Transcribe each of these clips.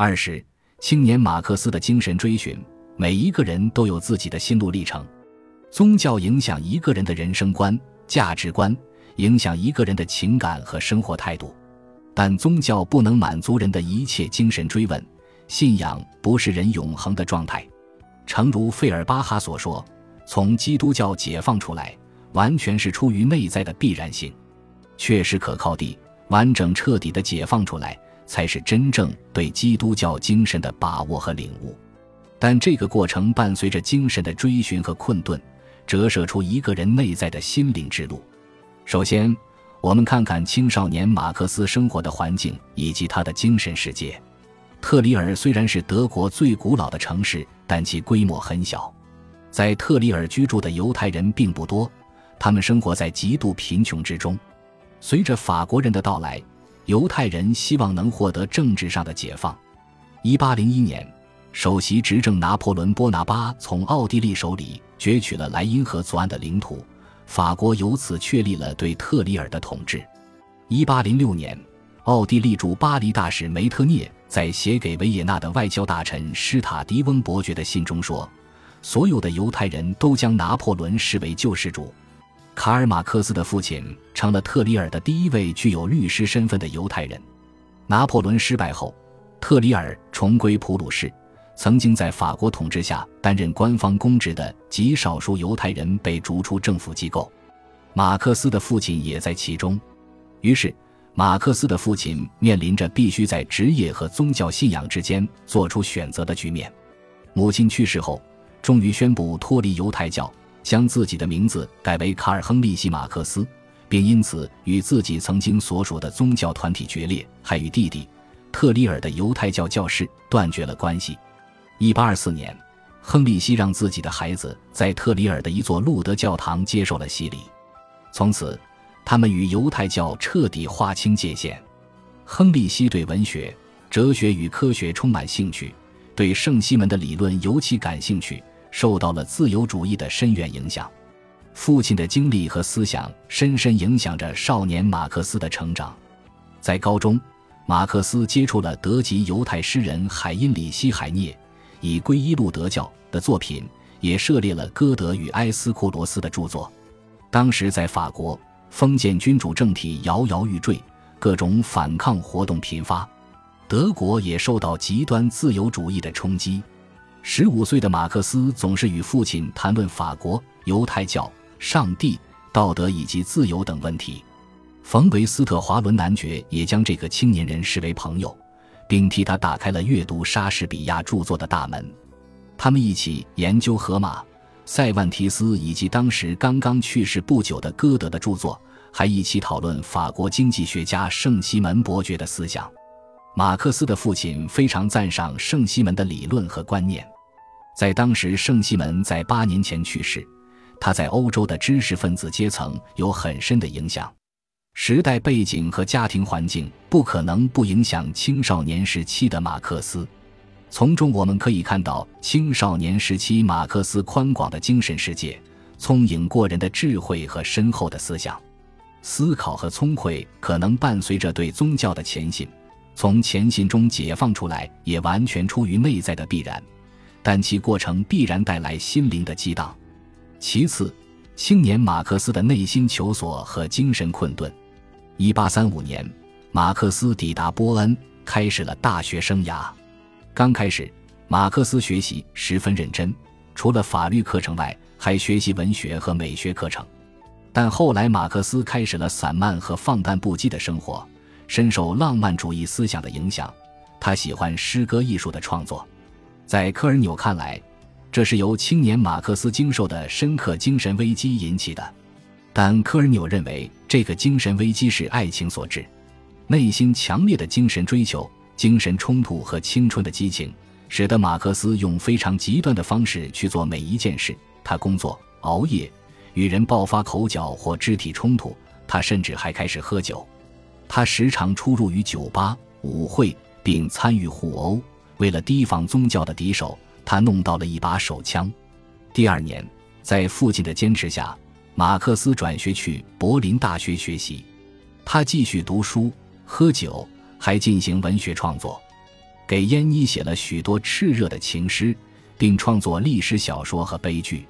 二是青年马克思的精神追寻，每一个人都有自己的心路历程。宗教影响一个人的人生观、价值观，影响一个人的情感和生活态度。但宗教不能满足人的一切精神追问，信仰不是人永恒的状态。诚如费尔巴哈所说：“从基督教解放出来，完全是出于内在的必然性，确实可靠地、完整彻底的解放出来，才是真正对基督教精神的把握和领悟。但这个过程伴随着精神的追寻和困顿。”折射出一个人内在的心灵之路。首先，我们看看青少年马克思生活的环境以及他的精神世界。特里尔虽然是德国最古老的城市，但其规模很小。在特里尔居住的犹太人并不多，他们生活在极度贫穷之中。随着法国人的到来，犹太人希望能获得政治上的解放。1801年。首席执政拿破仑·波拿巴从奥地利手里攫取了莱茵河左岸的领土，法国由此确立了对特里尔的统治。1806年，奥地利驻巴黎大使梅特涅在写给维也纳的外交大臣施塔迪翁伯爵的信中说：“所有的犹太人都将拿破仑视为救世主。”卡尔·马克思的父亲成了特里尔的第一位具有律师身份的犹太人。拿破仑失败后，特里尔重归普鲁士。曾经在法国统治下担任官方公职的极少数犹太人被逐出政府机构，马克思的父亲也在其中。于是，马克思的父亲面临着必须在职业和宗教信仰之间做出选择的局面。母亲去世后，终于宣布脱离犹太教，将自己的名字改为卡尔·亨利希·马克思，并因此与自己曾经所属的宗教团体决裂，还与弟弟特里尔的犹太教教士断绝了关系。一八二四年，亨利希让自己的孩子在特里尔的一座路德教堂接受了洗礼，从此，他们与犹太教彻底划清界限。亨利希对文学、哲学与科学充满兴趣，对圣西门的理论尤其感兴趣，受到了自由主义的深远影响。父亲的经历和思想深深影响着少年马克思的成长。在高中，马克思接触了德籍犹太诗人海因里希·海涅。以皈依路德教的作品，也涉猎了歌德与埃斯库罗斯的著作。当时在法国，封建君主政体摇摇欲坠，各种反抗活动频发，德国也受到极端自由主义的冲击。十五岁的马克思总是与父亲谈论法国、犹太教、上帝、道德以及自由等问题。冯维斯特华伦男爵也将这个青年人视为朋友。并替他打开了阅读莎士比亚著作的大门。他们一起研究荷马、塞万提斯以及当时刚刚去世不久的歌德的著作，还一起讨论法国经济学家圣西门伯爵的思想。马克思的父亲非常赞赏圣西门的理论和观念。在当时，圣西门在八年前去世，他在欧洲的知识分子阶层有很深的影响。时代背景和家庭环境不可能不影响青少年时期的马克思，从中我们可以看到青少年时期马克思宽广的精神世界、聪颖过人的智慧和深厚的思想。思考和聪慧可能伴随着对宗教的虔信，从虔信中解放出来也完全出于内在的必然，但其过程必然带来心灵的激荡。其次，青年马克思的内心求索和精神困顿。一八三五年，马克思抵达波恩，开始了大学生涯。刚开始，马克思学习十分认真，除了法律课程外，还学习文学和美学课程。但后来，马克思开始了散漫和放荡不羁的生活，深受浪漫主义思想的影响。他喜欢诗歌艺术的创作。在科尔纽看来，这是由青年马克思经受的深刻精神危机引起的。但科尔纽认为，这个精神危机是爱情所致，内心强烈的精神追求、精神冲突和青春的激情，使得马克思用非常极端的方式去做每一件事。他工作、熬夜，与人爆发口角或肢体冲突。他甚至还开始喝酒。他时常出入于酒吧、舞会，并参与互殴。为了提防宗教的敌手，他弄到了一把手枪。第二年，在父亲的坚持下。马克思转学去柏林大学学习，他继续读书、喝酒，还进行文学创作。给燕妮写了许多炽热的情诗，并创作历史小说和悲剧。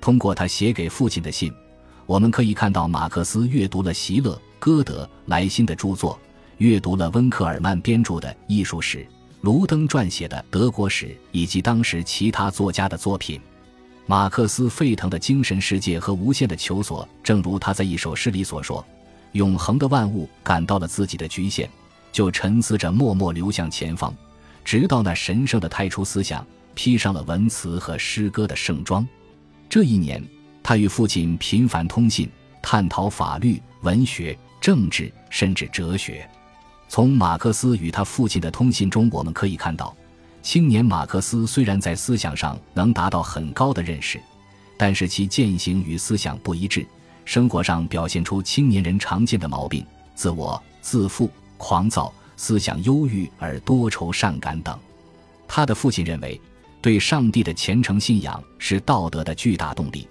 通过他写给父亲的信，我们可以看到马克思阅读了席勒、歌德、莱辛的著作，阅读了温克尔曼编著的艺术史。卢登撰写的德国史以及当时其他作家的作品，马克思沸腾的精神世界和无限的求索，正如他在一首诗里所说：“永恒的万物感到了自己的局限，就沉思着默默流向前方，直到那神圣的太初思想披上了文词和诗歌的盛装。”这一年，他与父亲频繁通信，探讨法律、文学、政治，甚至哲学。从马克思与他父亲的通信中，我们可以看到，青年马克思虽然在思想上能达到很高的认识，但是其践行与思想不一致，生活上表现出青年人常见的毛病：自我、自负、狂躁、思想忧郁而多愁善感等。他的父亲认为，对上帝的虔诚信仰是道德的巨大动力，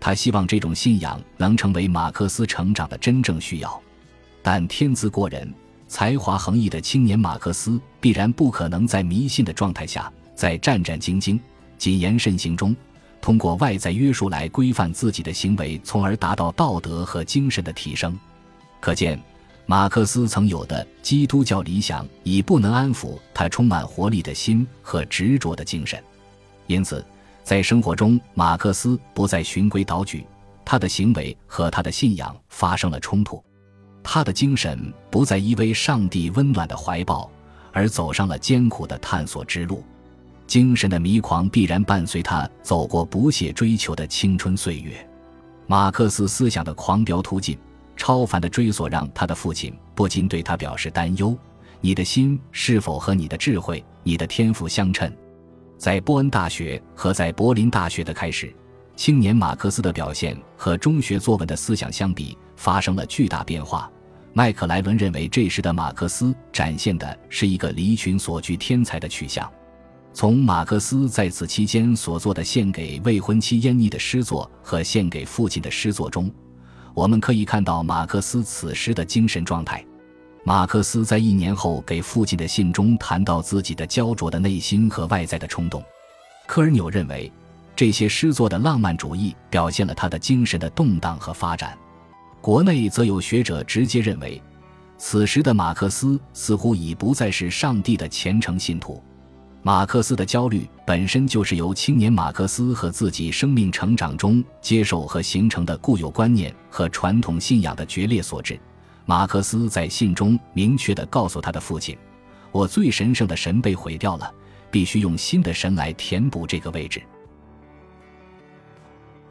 他希望这种信仰能成为马克思成长的真正需要，但天资过人。才华横溢的青年马克思必然不可能在迷信的状态下，在战战兢兢、谨言慎行中，通过外在约束来规范自己的行为，从而达到道德和精神的提升。可见，马克思曾有的基督教理想已不能安抚他充满活力的心和执着的精神。因此，在生活中，马克思不再循规蹈矩，他的行为和他的信仰发生了冲突。他的精神不再依偎上帝温暖的怀抱，而走上了艰苦的探索之路。精神的迷狂必然伴随他走过不懈追求的青春岁月。马克思思想的狂飙突进、超凡的追索，让他的父亲不禁对他表示担忧：你的心是否和你的智慧、你的天赋相称？在波恩大学和在柏林大学的开始，青年马克思的表现和中学作文的思想相比。发生了巨大变化。麦克莱伦认为，这时的马克思展现的是一个离群所居天才的取向。从马克思在此期间所做的献给未婚妻燕妮的诗作和献给父亲的诗作中，我们可以看到马克思此时的精神状态。马克思在一年后给父亲的信中谈到自己的焦灼的内心和外在的冲动。科尔纽认为，这些诗作的浪漫主义表现了他的精神的动荡和发展。国内则有学者直接认为，此时的马克思似乎已不再是上帝的虔诚信徒。马克思的焦虑本身就是由青年马克思和自己生命成长中接受和形成的固有观念和传统信仰的决裂所致。马克思在信中明确地告诉他的父亲：“我最神圣的神被毁掉了，必须用新的神来填补这个位置。”